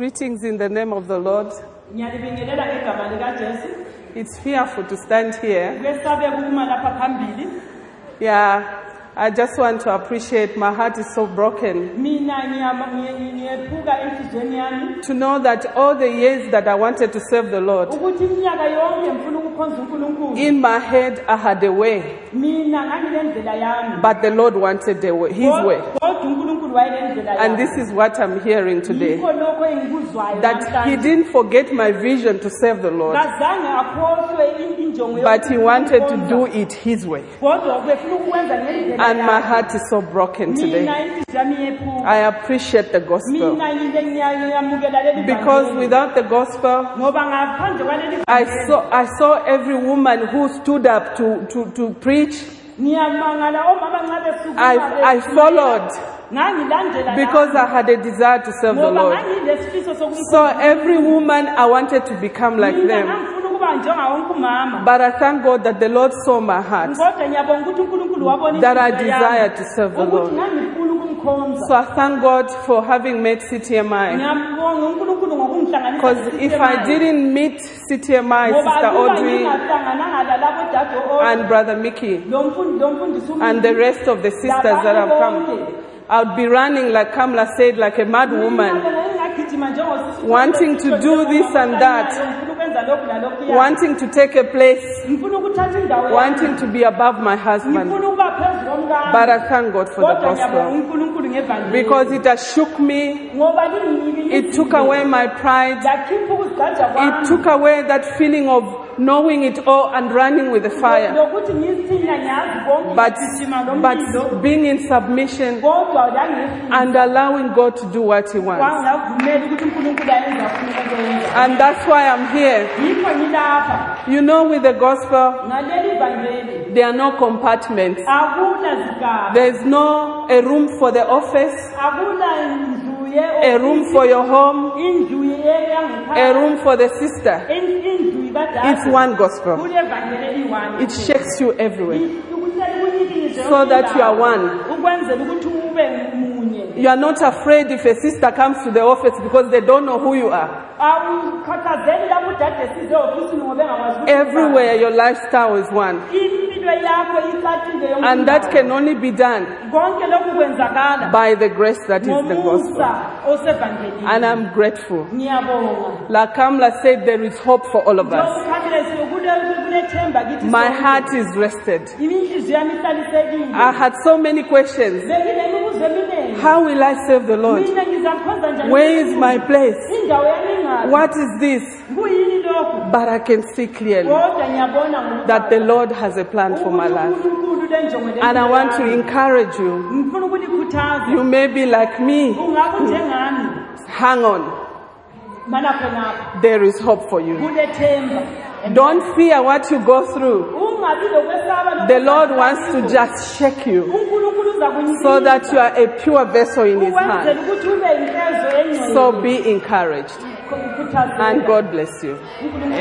Greetings in the name of the Lord. ngiyalibingelela ngegama likajesu It's fearful to stand here. kwesabeka ukuma lapha phambili Yeah, I just want to appreciate. My heart is so broken to know that all the years that I wanted to serve the Lord, ukuthi iminyaka yonke ngifuna ukukhonza unkulunkulu. In my head I had a way, mina nganginendlela yami. But the Lord wanted the way, His way. kodwa unkulunkulu wayenendlela And this is what I'm hearing today. yikho lokho engikuzwayo That He didn't forget my vision to serve the Lord, kazange akhohlwe in- injongo but He wanted to do it His way. kodwa ubefuna ukwenza ngendlela And my heart is so broken today. mina inhliziyo yami iyephuka I appreciate the gospel. Mina ngike ngiyamukela leli because without the gospel, ngoba ngaphandle kwaleli I saw, I saw every woman who stood up to, to, to preach. ngiyamangala omama oh, nxa besukuma I, I followed because I had a desire to serve the Lord. So every woman, I wanted to become like them. ngangifuna ukuba njenga wonke umama But I thank God that the Lord saw my heart. kodwa ngiyabonga ukuthi unkulunkulu wabona That I desire to serve the Lord. So I thank God for having met CTMI. Ngiyambonga unkulunkulu ngokungihlanganisa Because if I didn't meet CTMI, Sister Audrey, ngingahlangananga lalabo dade and Brother Mickey, lo mfundi lo mfundisi and the rest of the sisters that have come, I would be running, like Kamla said, like a mad woman, wanting to do this and that, wanting to take a place, wanting to be above my husband. But I thank God for the gospel. because it has shook me, it took away my pride, it took away that feeling of knowing it all and running with the fire. But, but being in submission and allowing God to do what He wants. And that's why I'm here. You know, with the gospel, there are no compartments. There's no a room for the office, akuna ndlu ye a room for your home, a room for the sister. It's one gospel. It shakes you everywhere. So that you are one. ukwenzela ukuthi ube munye You are not afraid if a sister comes to the office because they don't know who you are. awukhathazeli lapho udade size ofisini ngoba engakwazi ukuthi Everywhere your lifestyle is one. impilo yakho icacile yonke And that can only be done konke lokhu kwenzakala by the grace that is the gospel. And I'm grateful. Like Kamla said, there is hope for all of us. Lokukhathilesiwe kulethemba kithi My heart is rested. iminhliziyo yami ihlalisekile I had so many questions. How will I serve the Lord? mina ngizamkhonza njani Where is my place? indawo yami ingaphi What is this? But I can see clearly kodwa ngiyabona ngokuba that the Lord has a plan for my life. And I want to encourage you. You may be like me. Hang on. There is hope for you. Don't fear what you go through. The Lord wants to just shake you unkulunkulu uza kunyikisa so that you are a pure vessel in His hand. ukwenzela ukuthi ube yinkezo engcwele So be encouraged. And God bless you. unkulunkulu